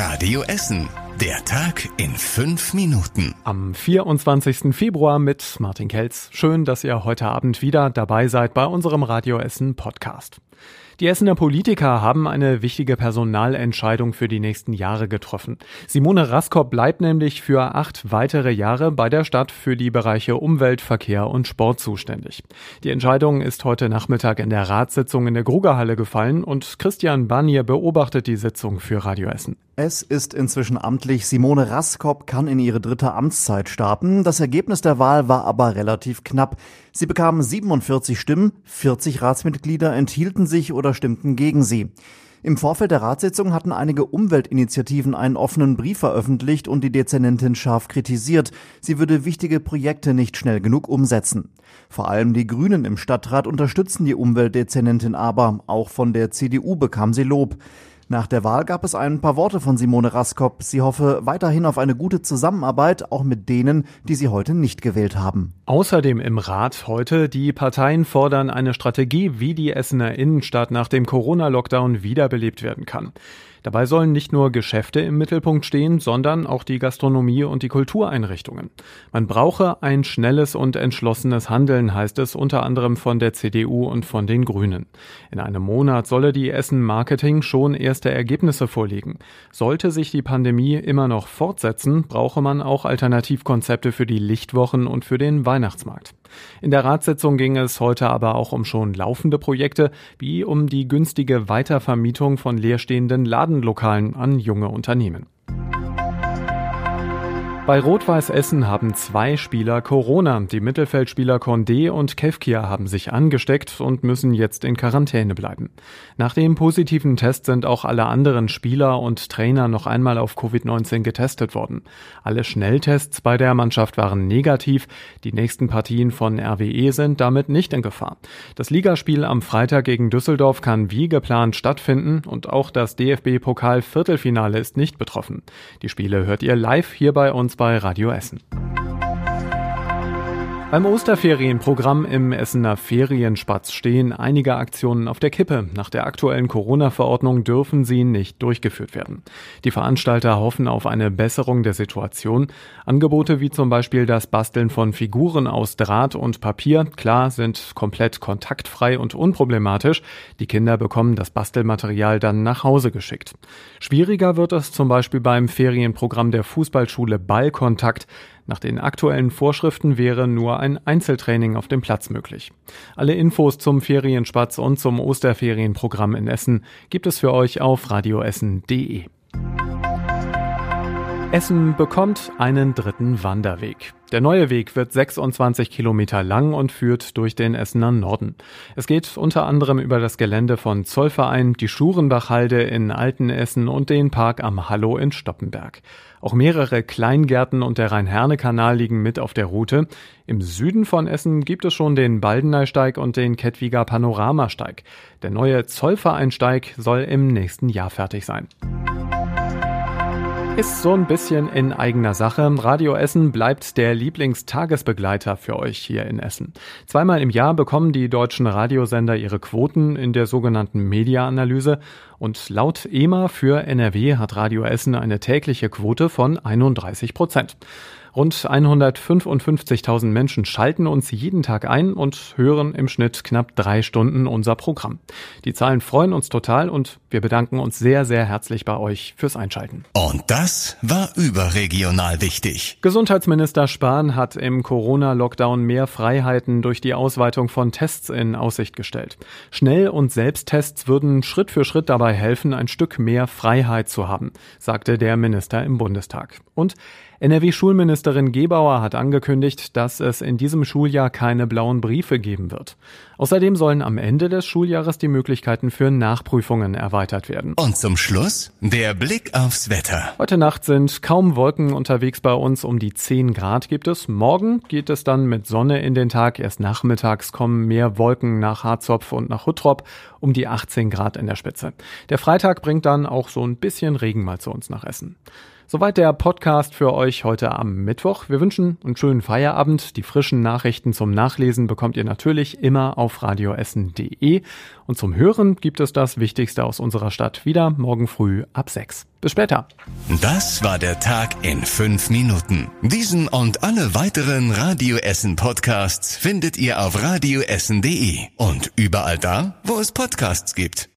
Radio Essen. Der Tag in fünf Minuten. Am 24. Februar mit Martin Kelz. Schön, dass ihr heute Abend wieder dabei seid bei unserem Radio Essen Podcast. Die Essener Politiker haben eine wichtige Personalentscheidung für die nächsten Jahre getroffen. Simone Raskop bleibt nämlich für acht weitere Jahre bei der Stadt für die Bereiche Umwelt, Verkehr und Sport zuständig. Die Entscheidung ist heute Nachmittag in der Ratssitzung in der Grugerhalle gefallen und Christian Barnier beobachtet die Sitzung für Radio Essen. Es ist inzwischen amtlich. Simone Raskop kann in ihre dritte Amtszeit starten. Das Ergebnis der Wahl war aber relativ knapp. Sie bekamen 47 Stimmen, 40 Ratsmitglieder enthielten sich oder stimmten gegen sie. Im Vorfeld der Ratssitzung hatten einige Umweltinitiativen einen offenen Brief veröffentlicht und die Dezernentin scharf kritisiert. Sie würde wichtige Projekte nicht schnell genug umsetzen. Vor allem die Grünen im Stadtrat unterstützen die Umweltdezernentin aber. Auch von der CDU bekam sie Lob. Nach der Wahl gab es ein paar Worte von Simone Raskop. Sie hoffe weiterhin auf eine gute Zusammenarbeit, auch mit denen, die sie heute nicht gewählt haben. Außerdem im Rat heute, die Parteien fordern eine Strategie, wie die Essener Innenstadt nach dem Corona-Lockdown wiederbelebt werden kann. Dabei sollen nicht nur Geschäfte im Mittelpunkt stehen, sondern auch die Gastronomie und die Kultureinrichtungen. Man brauche ein schnelles und entschlossenes Handeln, heißt es unter anderem von der CDU und von den Grünen. In einem Monat solle die Essen Marketing schon erste Ergebnisse vorlegen. Sollte sich die Pandemie immer noch fortsetzen, brauche man auch Alternativkonzepte für die Lichtwochen und für den Weihnachtsmarkt. In der Ratssitzung ging es heute aber auch um schon laufende Projekte, wie um die günstige Weitervermietung von leerstehenden Ladenlokalen an junge Unternehmen. Bei Rot-Weiß Essen haben zwei Spieler Corona. Die Mittelfeldspieler Condé und Kevkia haben sich angesteckt und müssen jetzt in Quarantäne bleiben. Nach dem positiven Test sind auch alle anderen Spieler und Trainer noch einmal auf Covid-19 getestet worden. Alle Schnelltests bei der Mannschaft waren negativ. Die nächsten Partien von RWE sind damit nicht in Gefahr. Das Ligaspiel am Freitag gegen Düsseldorf kann wie geplant stattfinden und auch das DFB-Pokal-Viertelfinale ist nicht betroffen. Die Spiele hört ihr live hier bei uns bei Radio Essen. Beim Osterferienprogramm im Essener Ferienspatz stehen einige Aktionen auf der Kippe. Nach der aktuellen Corona-Verordnung dürfen sie nicht durchgeführt werden. Die Veranstalter hoffen auf eine Besserung der Situation. Angebote wie zum Beispiel das Basteln von Figuren aus Draht und Papier, klar, sind komplett kontaktfrei und unproblematisch. Die Kinder bekommen das Bastelmaterial dann nach Hause geschickt. Schwieriger wird es zum Beispiel beim Ferienprogramm der Fußballschule Ballkontakt. Nach den aktuellen Vorschriften wäre nur ein Einzeltraining auf dem Platz möglich. Alle Infos zum Ferienspatz und zum Osterferienprogramm in Essen gibt es für euch auf radioessen.de. Essen bekommt einen dritten Wanderweg. Der neue Weg wird 26 Kilometer lang und führt durch den Essener Norden. Es geht unter anderem über das Gelände von Zollverein, die Schurenbachhalde in Altenessen und den Park am Hallo in Stoppenberg. Auch mehrere Kleingärten und der Rhein-Herne-Kanal liegen mit auf der Route. Im Süden von Essen gibt es schon den Baldeneysteig und den Kettwiger Panoramasteig. Der neue Zollvereinsteig soll im nächsten Jahr fertig sein. Ist so ein bisschen in eigener Sache. Radio Essen bleibt der Lieblingstagesbegleiter für euch hier in Essen. Zweimal im Jahr bekommen die deutschen Radiosender ihre Quoten in der sogenannten Media-Analyse und laut EMA für NRW hat Radio Essen eine tägliche Quote von 31 Prozent. Rund 155.000 Menschen schalten uns jeden Tag ein und hören im Schnitt knapp drei Stunden unser Programm. Die Zahlen freuen uns total und wir bedanken uns sehr, sehr herzlich bei euch fürs Einschalten. Und das war überregional wichtig. Gesundheitsminister Spahn hat im Corona-Lockdown mehr Freiheiten durch die Ausweitung von Tests in Aussicht gestellt. Schnell- und Selbsttests würden Schritt für Schritt dabei helfen, ein Stück mehr Freiheit zu haben, sagte der Minister im Bundestag. Und NRW-Schulministerin Gebauer hat angekündigt, dass es in diesem Schuljahr keine blauen Briefe geben wird. Außerdem sollen am Ende des Schuljahres die Möglichkeiten für Nachprüfungen erweitert werden. Und zum Schluss der Blick aufs Wetter. Heute Nacht sind kaum Wolken unterwegs bei uns. Um die 10 Grad gibt es. Morgen geht es dann mit Sonne in den Tag. Erst nachmittags kommen mehr Wolken nach Harzopf und nach Huttrop um die 18 Grad in der Spitze. Der Freitag bringt dann auch so ein bisschen Regen mal zu uns nach Essen. Soweit der Podcast für euch heute am Mittwoch. Wir wünschen einen schönen Feierabend. Die frischen Nachrichten zum Nachlesen bekommt ihr natürlich immer auf radioessen.de. Und zum Hören gibt es das Wichtigste aus unserer Stadt wieder morgen früh ab 6. Bis später. Das war der Tag in fünf Minuten. Diesen und alle weiteren Radio Essen Podcasts findet ihr auf radioessen.de und überall da, wo es Podcasts gibt.